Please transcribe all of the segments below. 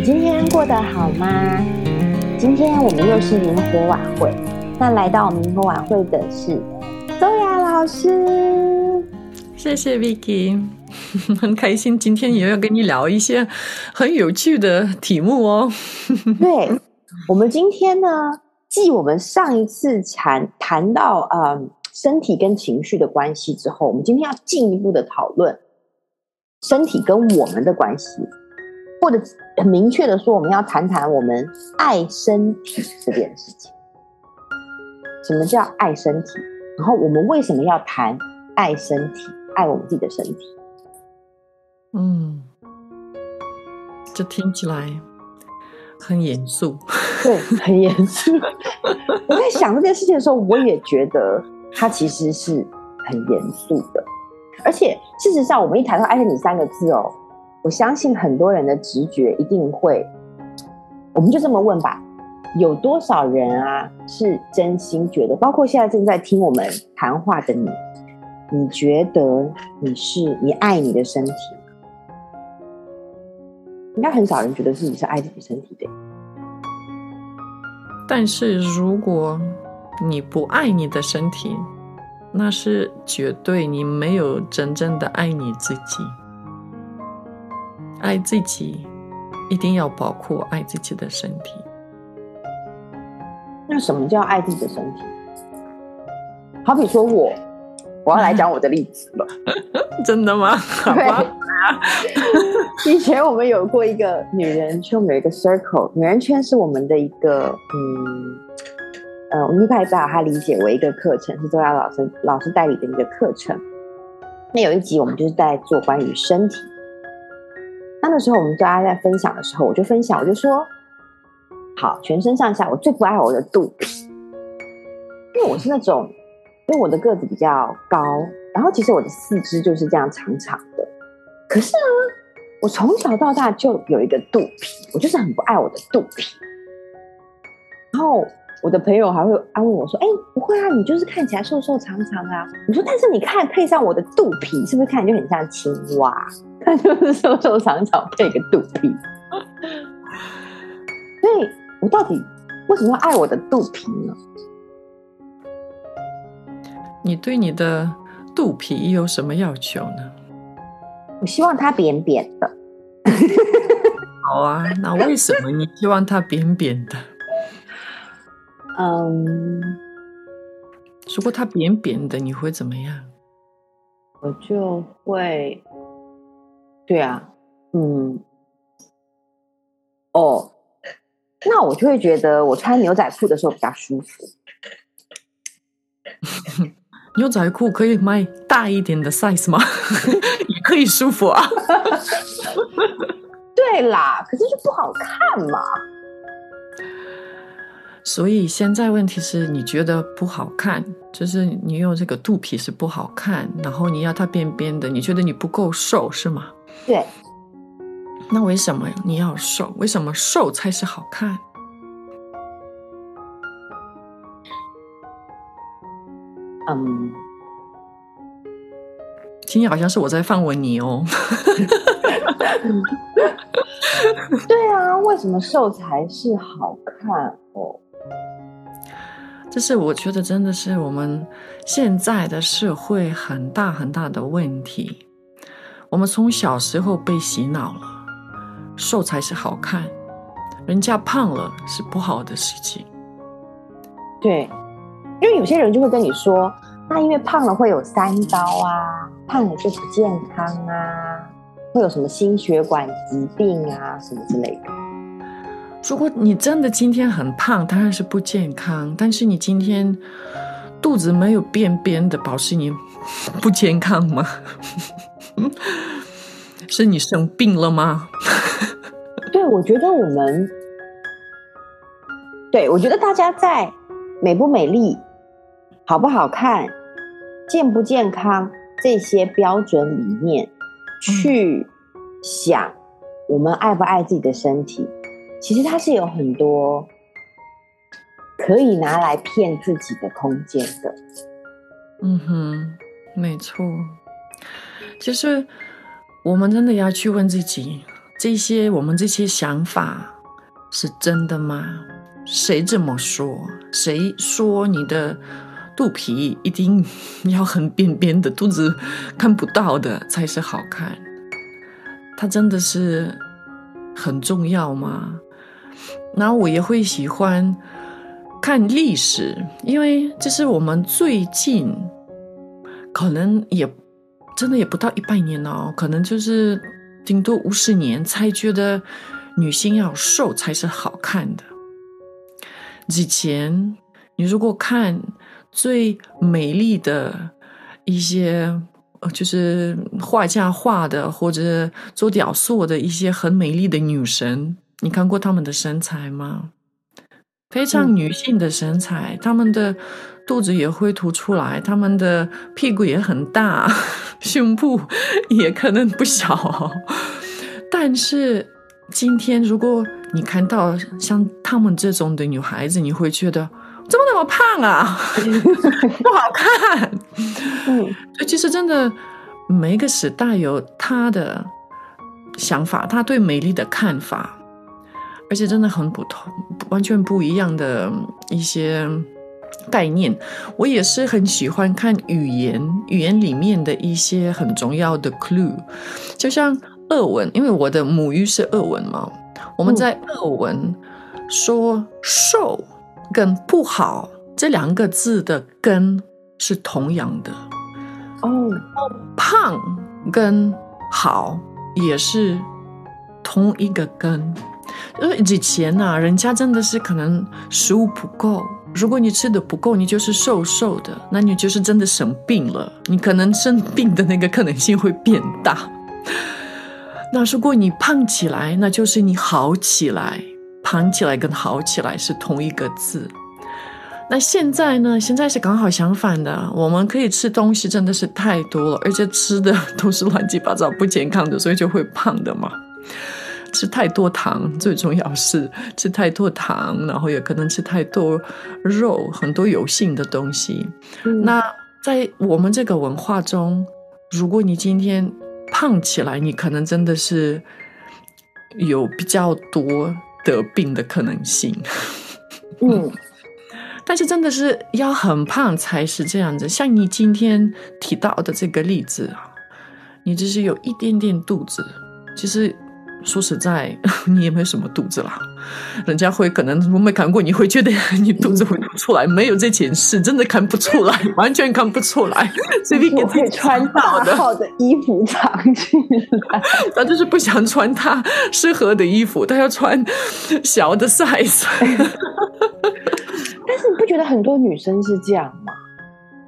你今天过得好吗？今天我们又是明火晚会，那来到明火晚会的是周雅老师。谢谢 Vicky，很开心今天也要跟你聊一些很有趣的题目哦。对，我们今天呢，继我们上一次谈谈到呃身体跟情绪的关系之后，我们今天要进一步的讨论身体跟我们的关系。或者很明确的说，我们要谈谈我们爱身体这件事情。什么叫爱身体？然后我们为什么要谈爱身体？爱我们自己的身体？嗯，这听起来很严肃。对，很严肃。我在想这件事情的时候，我也觉得它其实是很严肃的。而且事实上，我们一谈到“爱身体”三个字哦。我相信很多人的直觉一定会，我们就这么问吧：有多少人啊是真心觉得？包括现在正在听我们谈话的你，你觉得你是你爱你的身体？应该很少人觉得自己是爱自己身体的。但是如果你不爱你的身体，那是绝对你没有真正的爱你自己。爱自己，一定要保护爱自己的身体。那什么叫爱自己的身体？好比说我，我要来讲我的例子了。真的吗？好吧。以前我们有过一个女人圈，我们有一个 circle，女人圈是我们的一个嗯呃，我们一开始把它理解为一个课程，是周雅老师老师代理的一个课程。那有一集我们就是在做关于身体。那那时候我们大家在分享的时候，我就分享，我就说，好，全身上下我最不爱我的肚皮，因为我是那种，因为我的个子比较高，然后其实我的四肢就是这样长长的，可是呢，我从小到大就有一个肚皮，我就是很不爱我的肚皮，然后。我的朋友还会安慰我说：“哎、欸，不会啊，你就是看起来瘦瘦长长啊。”我说：“但是你看配上我的肚皮，是不是看起来就很像青蛙？它就是 瘦瘦长长配个肚皮。”所以，我到底为什么要爱我的肚皮呢？你对你的肚皮有什么要求呢？我希望它扁扁的。好啊，那为什么你希望它扁扁的？嗯，如果它扁扁的，你会怎么样？我就会，对啊，嗯，哦，那我就会觉得我穿牛仔裤的时候比较舒服。牛仔裤可以买大一点的 size 吗？也可以舒服啊。对啦，可是就不好看嘛。所以现在问题是你觉得不好看，就是你用这个肚皮是不好看，然后你要它扁扁的，你觉得你不够瘦是吗？对。那为什么你要瘦？为什么瘦才是好看？嗯，今天好像是我在放问你哦。对啊，为什么瘦才是好看哦？这是我觉得真的是我们现在的社会很大很大的问题。我们从小时候被洗脑了，瘦才是好看，人家胖了是不好的事情。对，因为有些人就会跟你说，那因为胖了会有三高啊，胖了就不健康啊，会有什么心血管疾病啊什么之类的。如果你真的今天很胖，当然是不健康。但是你今天肚子没有扁扁的，保持你不健康吗？是你生病了吗？对，我觉得我们，对，我觉得大家在美不美丽、好不好看、健不健康这些标准里面去想，我们爱不爱自己的身体。其实它是有很多可以拿来骗自己的空间的。嗯哼，没错。其实我们真的要去问自己，这些我们这些想法是真的吗？谁这么说？谁说你的肚皮一定要很扁扁的，肚子看不到的才是好看？它真的是很重要吗？然后我也会喜欢看历史，因为这是我们最近可能也真的也不到一百年哦，可能就是。顶多五十年才觉得女性要瘦才是好看的。以前你如果看最美丽的一些，就是画家画的或者做雕塑的一些很美丽的女神，你看过她们的身材吗？非常女性的身材，她们的肚子也会凸出来，她们的屁股也很大。胸部也可能不小，但是今天如果你看到像她们这种的女孩子，你会觉得怎么那么胖啊？不好看。嗯，其实真的每一个时代有她的想法，她对美丽的看法，而且真的很不同，完全不一样的一些。概念，我也是很喜欢看语言，语言里面的一些很重要的 clue，就像俄文，因为我的母语是俄文嘛，我们在俄文说“瘦”跟“不好”这两个字的根是同样的哦，胖跟好也是同一个根，因为以前呐，人家真的是可能食物不够。如果你吃的不够，你就是瘦瘦的，那你就是真的生病了。你可能生病的那个可能性会变大。那如果你胖起来，那就是你好起来。胖起来跟好起来是同一个字。那现在呢？现在是刚好相反的。我们可以吃东西真的是太多了，而且吃的都是乱七八糟不健康的，所以就会胖的嘛。吃太多糖，最重要是吃太多糖，然后也可能吃太多肉，很多油性的东西。嗯。那在我们这个文化中，如果你今天胖起来，你可能真的是有比较多得病的可能性。嗯，但是真的是要很胖才是这样子。像你今天提到的这个例子啊，你只是有一点点肚子，其实。说实在，你也没有什么肚子啦。人家会可能我没看过，你会觉得你肚子会凸出来，没有这件事，真的看不出来，完全看不出来。随便给自己穿大号的衣服藏起来，他就是不想穿他适合的衣服，他要穿小的 size。但是你不觉得很多女生是这样吗？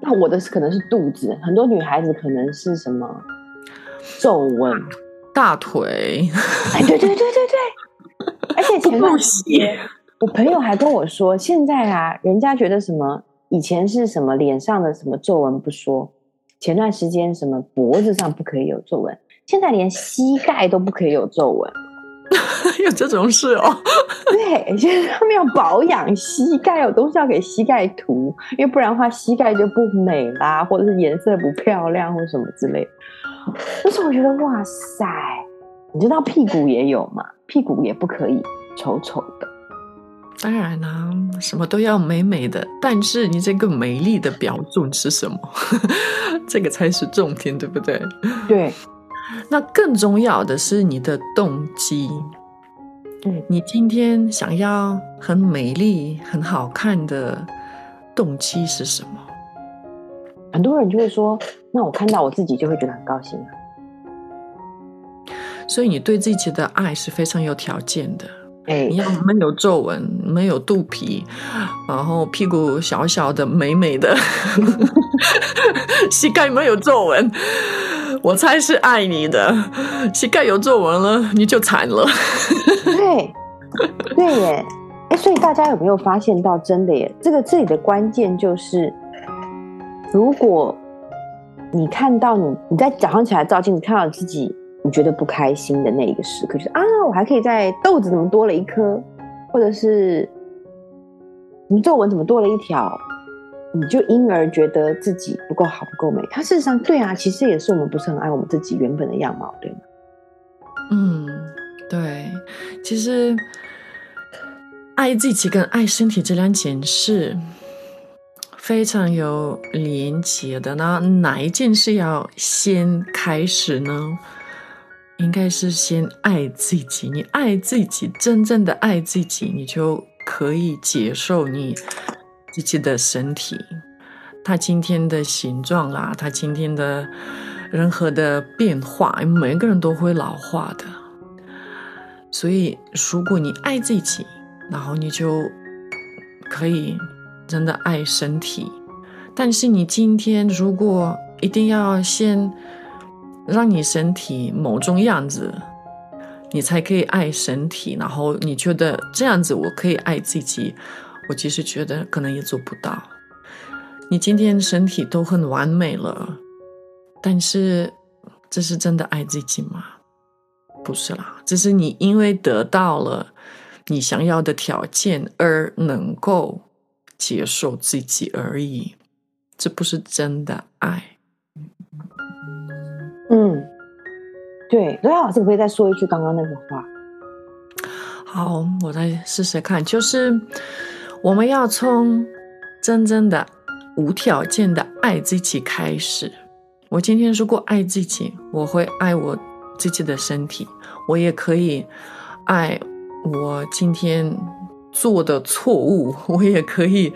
那我的可能是肚子，很多女孩子可能是什么皱纹。大腿，哎，对对对对对，而且前段时间我朋友还跟我说，现在啊，人家觉得什么以前是什么脸上的什么皱纹不说，前段时间什么脖子上不可以有皱纹，现在连膝盖都不可以有皱纹，有这种事哦？对，现在他们要保养膝盖，有东西要给膝盖涂，因为不然的话膝盖就不美啦，或者是颜色不漂亮，或什么之类的。但是我觉得哇塞，你知道屁股也有吗？屁股也不可以丑丑的。当然啦、啊，什么都要美美的。但是你这个美丽的标准是什么？这个才是重点，对不对？对。那更重要的是你的动机。嗯，你今天想要很美丽、很好看的动机是什么？很多人就会说。那我看到我自己就会觉得很高兴啊，所以你对自己的爱是非常有条件的。哎，你要没有皱纹，没有肚皮，然后屁股小小的、美美的，膝盖没有皱纹，我猜是爱你的。膝盖有皱纹了，你就惨了。对，对耶。哎，所以大家有没有发现到，真的耶？这个这里的关键就是，如果。你看到你你在早上起来照镜子，看到自己你觉得不开心的那一个时刻，就是啊，我还可以在豆子怎么多了一颗，或者是你皱纹怎么多了一条，你就因而觉得自己不够好，不够美。它事实上对啊，其实也是我们不是很爱我们自己原本的样貌，对吗？嗯，对其实爱自己跟爱身体这两件事非常有连结的。那哪一件事要先开始呢？应该是先爱自己。你爱自己，真正的爱自己，你就可以接受你自己的身体，它今天的形状啦，它今天的任何的变化，每个人都会老化的。所以，如果你爱自己，然后你就可以真的爱身体。但是，你今天如果一定要先。让你身体某种样子，你才可以爱身体。然后你觉得这样子我可以爱自己，我其实觉得可能也做不到。你今天身体都很完美了，但是这是真的爱自己吗？不是啦，这是你因为得到了你想要的条件而能够接受自己而已，这不是真的爱。嗯，对，罗老师可不可以再说一句刚刚那个话？好，我再试试看。就是我们要从真正的无条件的爱自己开始。我今天如果爱自己，我会爱我自己的身体，我也可以爱我今天做的错误，我也可以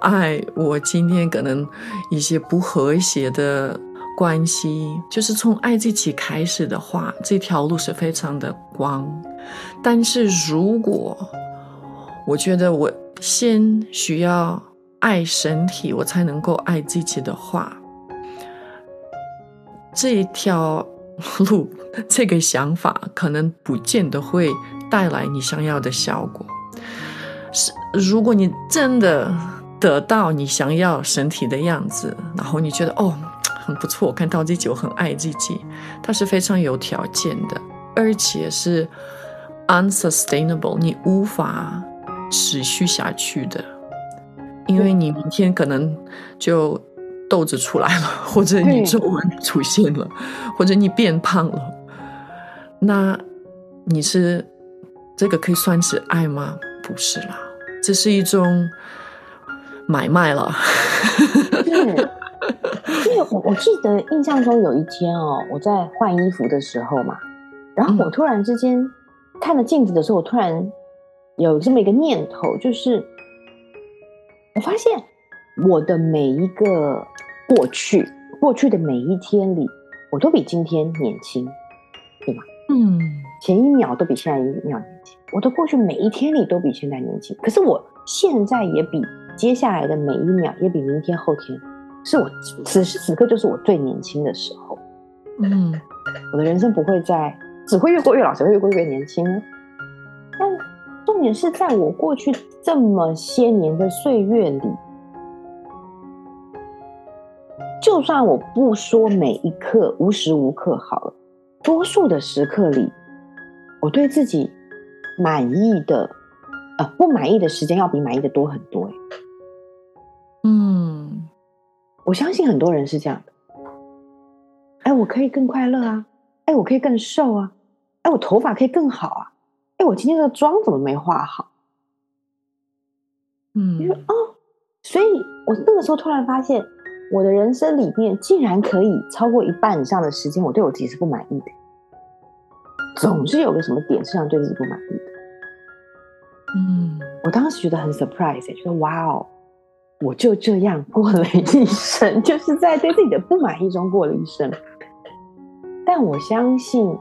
爱我今天可能一些不和谐的。关系就是从爱自己开始的话，这条路是非常的光。但是如果我觉得我先需要爱身体，我才能够爱自己的话，这一条路 这个想法可能不见得会带来你想要的效果。是，如果你真的得到你想要身体的样子，然后你觉得哦。很不错，我看到自己，我很爱自己，它是非常有条件的，而且是 unsustainable，你无法持续下去的，因为你明天可能就痘子出来了，或者你皱纹出现了，或者你变胖了，那你是这个可以算是爱吗？不是啦，这是一种买卖了。因为我我记得印象中有一天哦，我在换衣服的时候嘛，然后我突然之间看了镜子的时候，我突然有这么一个念头，就是我发现我的每一个过去，过去的每一天里，我都比今天年轻？嗯，前一秒都比现在一秒年轻，我的过去每一天里都比现在年轻，可是我现在也比接下来的每一秒也比明天后天。是我此时此刻就是我最年轻的时候，嗯，我的人生不会再只会越过越老，只会越过越年轻。但重点是在我过去这么些年的岁月里，就算我不说每一刻无时无刻好了，多数的时刻里，我对自己满意的，呃，不满意的时间要比满意的多很多。嗯。我相信很多人是这样的，哎，我可以更快乐啊，哎，我可以更瘦啊，哎，我头发可以更好啊，哎，我今天的妆怎么没化好？嗯，你说哦，所以我那个时候突然发现，我的人生里面竟然可以超过一半以上的时间，我对我自己是不满意的，总是有个什么点是让对自己不满意的。嗯，我当时觉得很 surprise，觉得哇哦。我就这样过了一生，就是在对自己的不满意中过了一生。但我相信，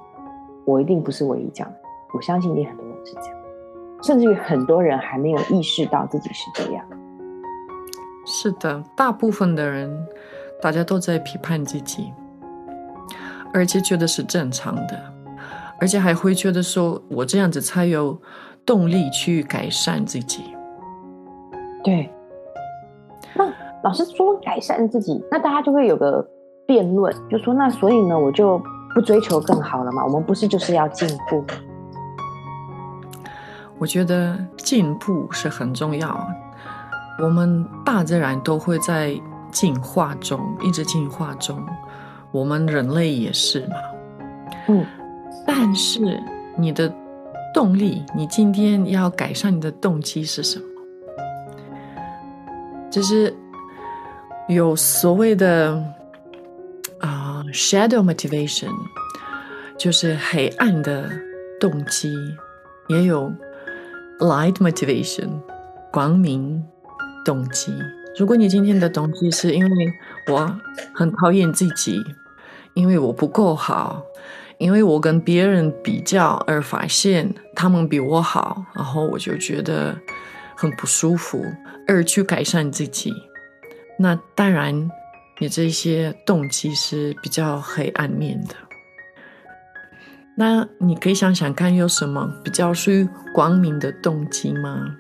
我一定不是唯一这样。我相信，一定很多人是这样，甚至于很多人还没有意识到自己是这样。是的，大部分的人，大家都在批判自己，而且觉得是正常的，而且还会觉得说，我这样子才有动力去改善自己。对。那老师说改善自己，那大家就会有个辩论，就说那所以呢，我就不追求更好了嘛？我们不是就是要进步？我觉得进步是很重要。我们大自然都会在进化中，一直进化中，我们人类也是嘛。嗯，但是你的动力，你今天要改善你的动机是什么？就是有所谓的啊、uh, shadow motivation，就是黑暗的动机，也有 light motivation，光明动机。如果你今天的动机是因为我很讨厌自己，因为我不够好，因为我跟别人比较而发现他们比我好，然后我就觉得很不舒服，而去改善自己，那当然你这些动机是比较黑暗面的。那你可以想想看，有什么比较属于光明的动机吗？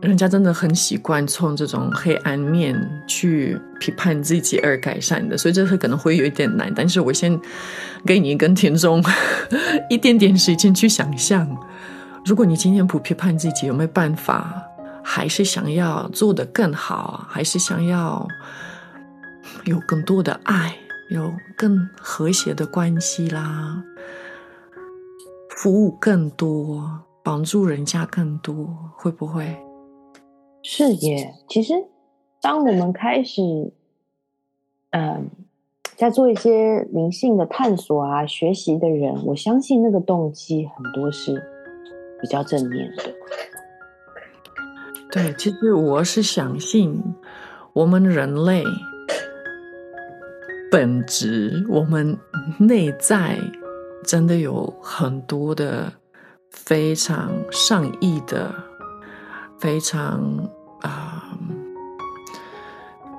人家真的很习惯从这种黑暗面去批判自己而改善的，所以这是可能会有一点难。但是我先给你跟田中一点点时间去想象，如果你今天不批判自己，有没有办法？还是想要做得更好？还是想要有更多的爱，有更和谐的关系啦？服务更多，帮助人家更多，会不会？是耶，其实当我们开始，嗯、在做一些灵性的探索啊、学习的人，我相信那个动机很多是比较正面的。对，其实我是相信，我们人类本质，我们内在真的有很多的非常善意的。非常啊、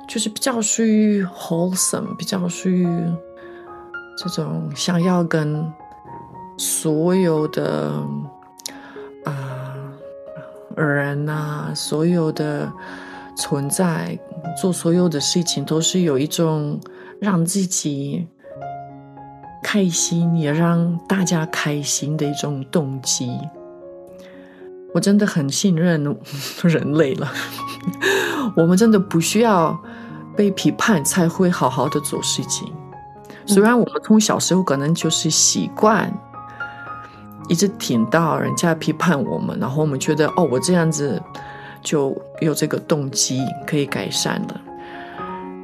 就是比较属于 wholesome，比较属于这种想要跟所有的啊、呃、人啊，所有的存在做所有的事情，都是有一种让自己开心，也让大家开心的一种动机。我真的很信任 人类了，我们真的不需要被批判才会好好的做事情。虽然我们从小时候可能就是习惯一直听到人家批判我们，然后我们觉得哦，我这样子就有这个动机可以改善了。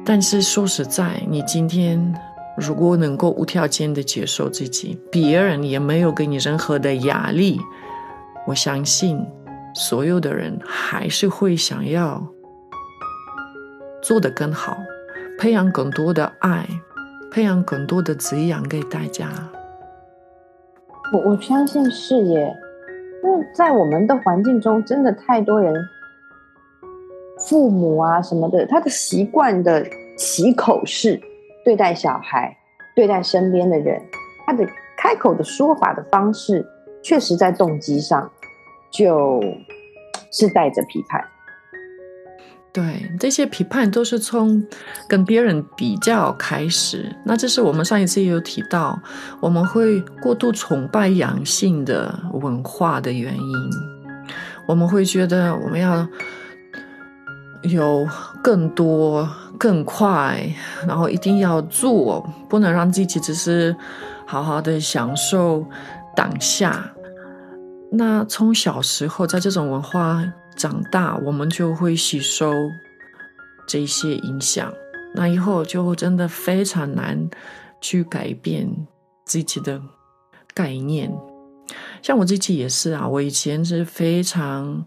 但是说实在，你今天如果能够无条件的接受自己，别人也没有给你任何的压力。我相信，所有的人还是会想要做得更好，培养更多的爱，培养更多的滋养给大家。我我相信是耶，因为在我们的环境中，真的太多人，父母啊什么的，他的习惯的起口式对待小孩，对待身边的人，他的开口的说法的方式，确实在动机上。就是带着批判，对，这些批判都是从跟别人比较开始。那这是我们上一次也有提到，我们会过度崇拜阳性的文化的原因。我们会觉得我们要有更多、更快，然后一定要做，不能让自己只是好好的享受当下。那从小时候在这种文化长大，我们就会吸收这些影响。那以后就真的非常难去改变自己的概念。像我自己也是啊，我以前是非常。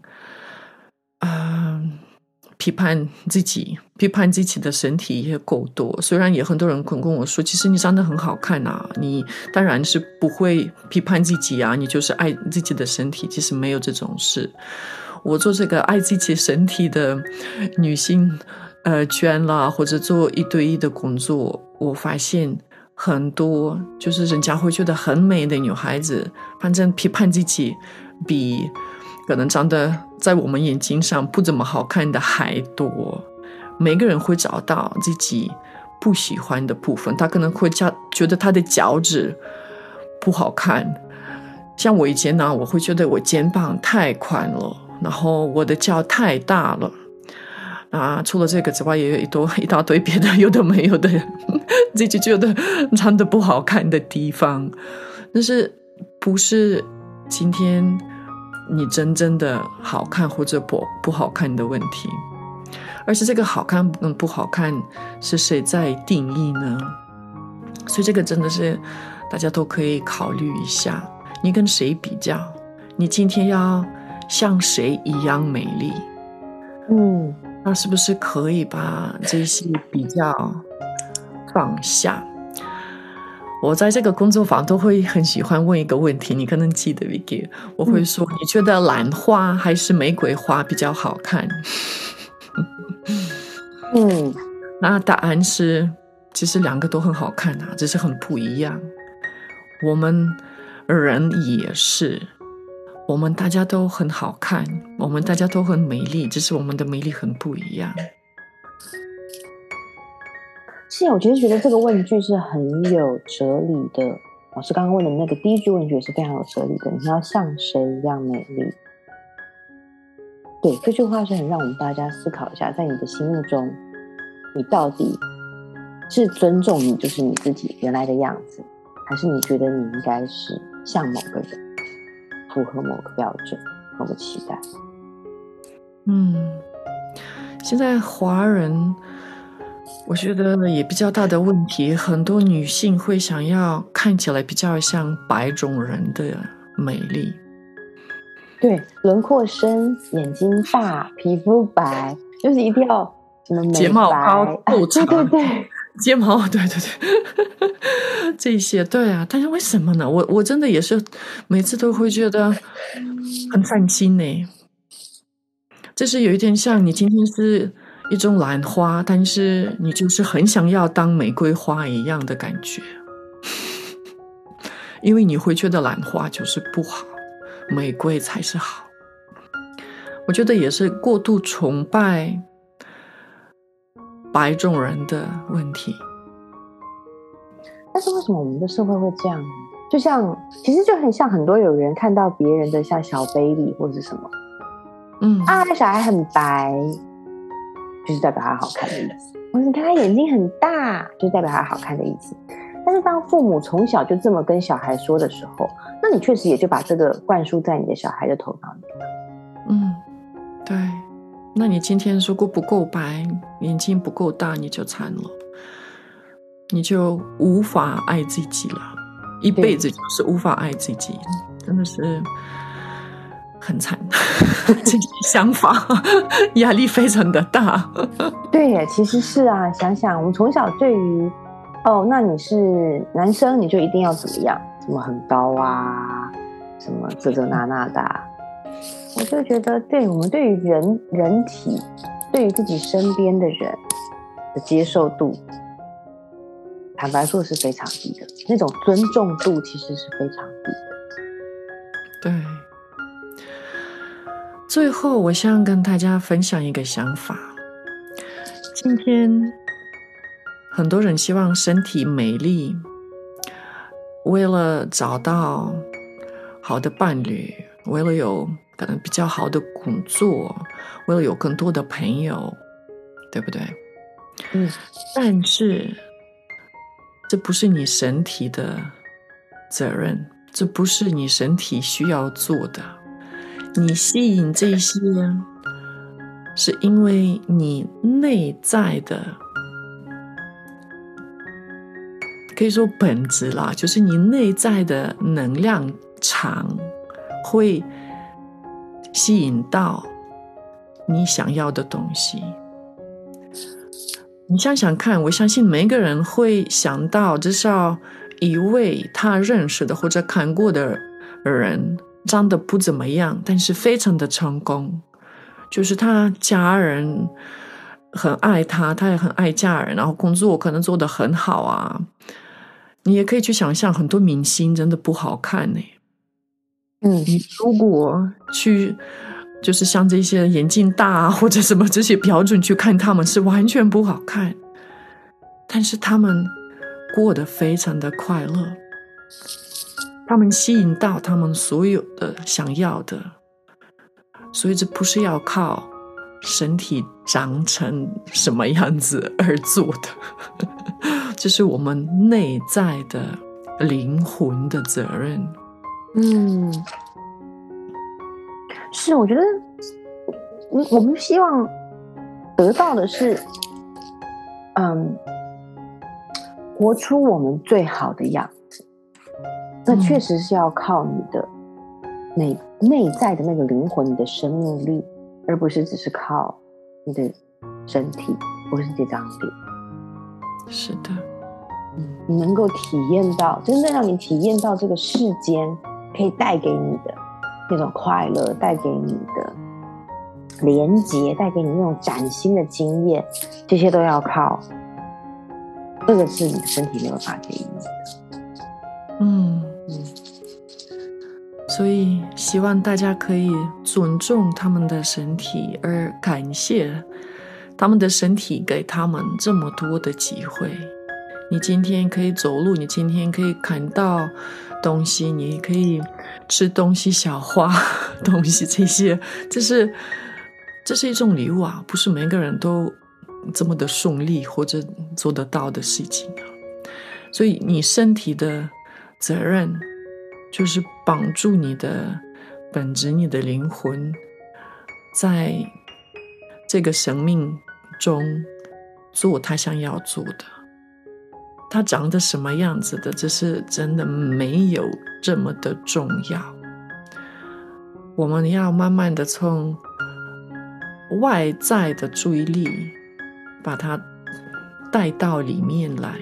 批判自己，批判自己的身体也够多。虽然也很多人跟跟我说，其实你长得很好看啊，你当然是不会批判自己啊，你就是爱自己的身体。其实没有这种事。我做这个爱自己身体的女性呃圈啦，或者做一对一的工作，我发现很多就是人家会觉得很美的女孩子，反正批判自己比。可能长得在我们眼睛上不怎么好看的还多，每个人会找到自己不喜欢的部分。他可能会觉觉得他的脚趾不好看，像我以前呢，我会觉得我肩膀太宽了，然后我的脚太大了。啊，除了这个之外，也有一多一大堆别的有的没有的，自己觉得长得不好看的地方。但是不是今天你真正的好看或者不不好看的问题，而是这个好看跟不好看是谁在定义呢？所以这个真的是大家都可以考虑一下，你跟谁比较？你今天要像谁一样美丽？嗯，那是不是可以把这些比较放下？我在这个工作坊都会很喜欢问一个问题，你可能记得 Vicky，我会说，嗯、你觉得兰花还是玫瑰花比较好看？嗯，那答案是，其实两个都很好看啊，只是很不一样。我们人也是，我们大家都很好看，我们大家都很美丽，只是我们的美丽很不一样。是啊，我其实觉得这个问句是很有哲理的。老师刚刚问的那个第一句问句也是非常有哲理的。你要像谁一样美丽？对，这句话是很让我们大家思考一下，在你的心目中，你到底是尊重你就是你自己原来的样子，还是你觉得你应该是像某个人，符合某个标准、某个期待？嗯，现在华人。我觉得也比较大的问题，很多女性会想要看起来比较像白种人的美丽，对，轮廓深，眼睛大，皮肤白，就是一定要什么睫毛高、够长，对对对，睫毛，对对对，这些对啊，但是为什么呢？我我真的也是每次都会觉得很伤心呢。这是有一点像你今天是。一种兰花，但是你就是很想要当玫瑰花一样的感觉，因为你会觉得兰花就是不好，玫瑰才是好。我觉得也是过度崇拜白种人的问题。但是为什么我们的社会会这样？就像其实就很像很多有人看到别人的像小 baby 或者什么，嗯啊，小孩很白。就是代表他好看的意思。或者你看他眼睛很大，就代表他好看的意思。但是当父母从小就这么跟小孩说的时候，那你确实也就把这个灌输在你的小孩的头脑里了。嗯，对。那你今天如果不够白，眼睛不够大，你就惨了，你就无法爱自己了，一辈子就是无法爱自己，真的是。很惨，这些想法压力非常的大。对耶，其实是啊，想想我们从小对于哦，那你是男生，你就一定要怎么样？什么很高啊，什么这这那那的啊。我就觉得，对我们对于人人体，对于自己身边的人的接受度，坦白说是非常低的。那种尊重度其实是非常低的。对。最后，我想跟大家分享一个想法。今天很多人希望身体美丽，为了找到好的伴侣，为了有可能比较好的工作，为了有更多的朋友，对不对？嗯。但是，这不是你身体的责任，这不是你身体需要做的。你吸引这些，是因为你内在的，可以说本质啦，就是你内在的能量场会吸引到你想要的东西。你想想看，我相信每个人会想到至少一位他认识的或者看过的人。长得不怎么样，但是非常的成功，就是他家人很爱他，他也很爱家人，然后工作可能做得很好啊。你也可以去想象，很多明星真的不好看呢。嗯，你如果去，就是像这些眼睛大啊，或者什么这些标准去看，他们是完全不好看，但是他们过得非常的快乐。他们吸引到他们所有的想要的，所以这不是要靠身体长成什么样子而做的，这是我们内在的灵魂的责任。嗯，是，我觉得，我我们希望得到的是，嗯，活出我们最好的样子。那确实是要靠你的内内在的那个灵魂，你的生命力，而不是只是靠你的身体，不是这张脸。是的，嗯，你能够体验到，真正让你体验到这个世间可以带给你的那种快乐，带给你的连接，带给你那种崭新的经验，这些都要靠，这个是你的身体没有办法给你的。嗯。所以希望大家可以尊重他们的身体，而感谢他们的身体给他们这么多的机会。你今天可以走路，你今天可以看到东西，你可以吃东西、小花 东西，这些这是这是一种礼物啊，不是每个人都这么的顺利或者做得到的事情啊。所以你身体的。责任就是绑住你的本质、你的灵魂，在这个生命中做他想要做的。他长得什么样子的，这是真的没有这么的重要。我们要慢慢的从外在的注意力，把它带到里面来。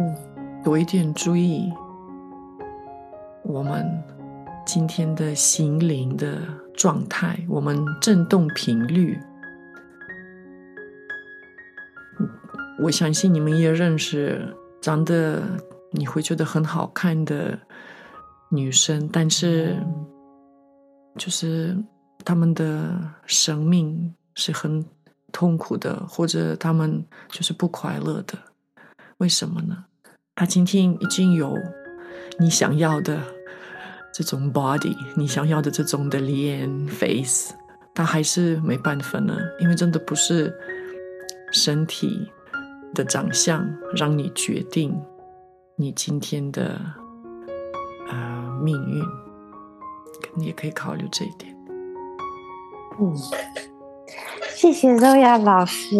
嗯。多一点注意，我们今天的心灵的状态，我们振动频率。我相信你们也认识长得你会觉得很好看的女生，但是就是她们的生命是很痛苦的，或者她们就是不快乐的，为什么呢？他今天已经有你想要的这种 body，你想要的这种的脸 face，但还是没办法呢，因为真的不是身体的长相让你决定你今天的呃命运，你也可以考虑这一点。嗯，谢谢 Zoya 老师。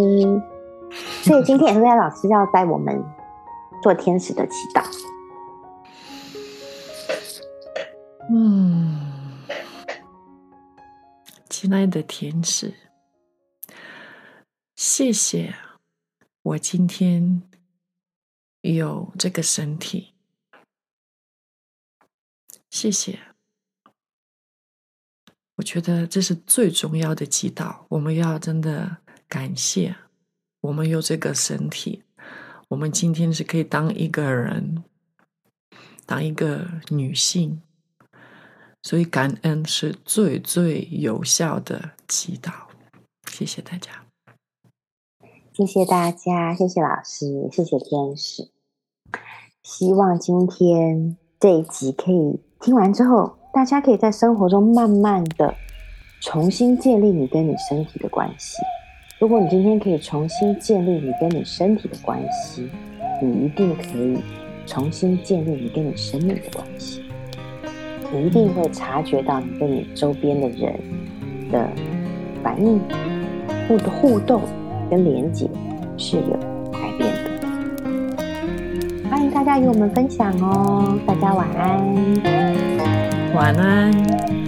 所以今天 Zoya 老师要带我们。做天使的祈祷。嗯，亲爱的天使，谢谢我今天有这个身体，谢谢。我觉得这是最重要的祈祷。我们要真的感谢我们有这个身体。我们今天是可以当一个人，当一个女性，所以感恩是最最有效的祈祷。谢谢大家，谢谢大家，谢谢老师，谢谢天使。希望今天这一集可以听完之后，大家可以在生活中慢慢的重新建立你跟你身体的关系。如果你今天可以重新建立你跟你身体的关系，你一定可以重新建立你跟你生命的关系。你一定会察觉到你跟你周边的人的反应、互互动跟连接是有改变的。欢迎大家与我们分享哦！大家晚安，晚安。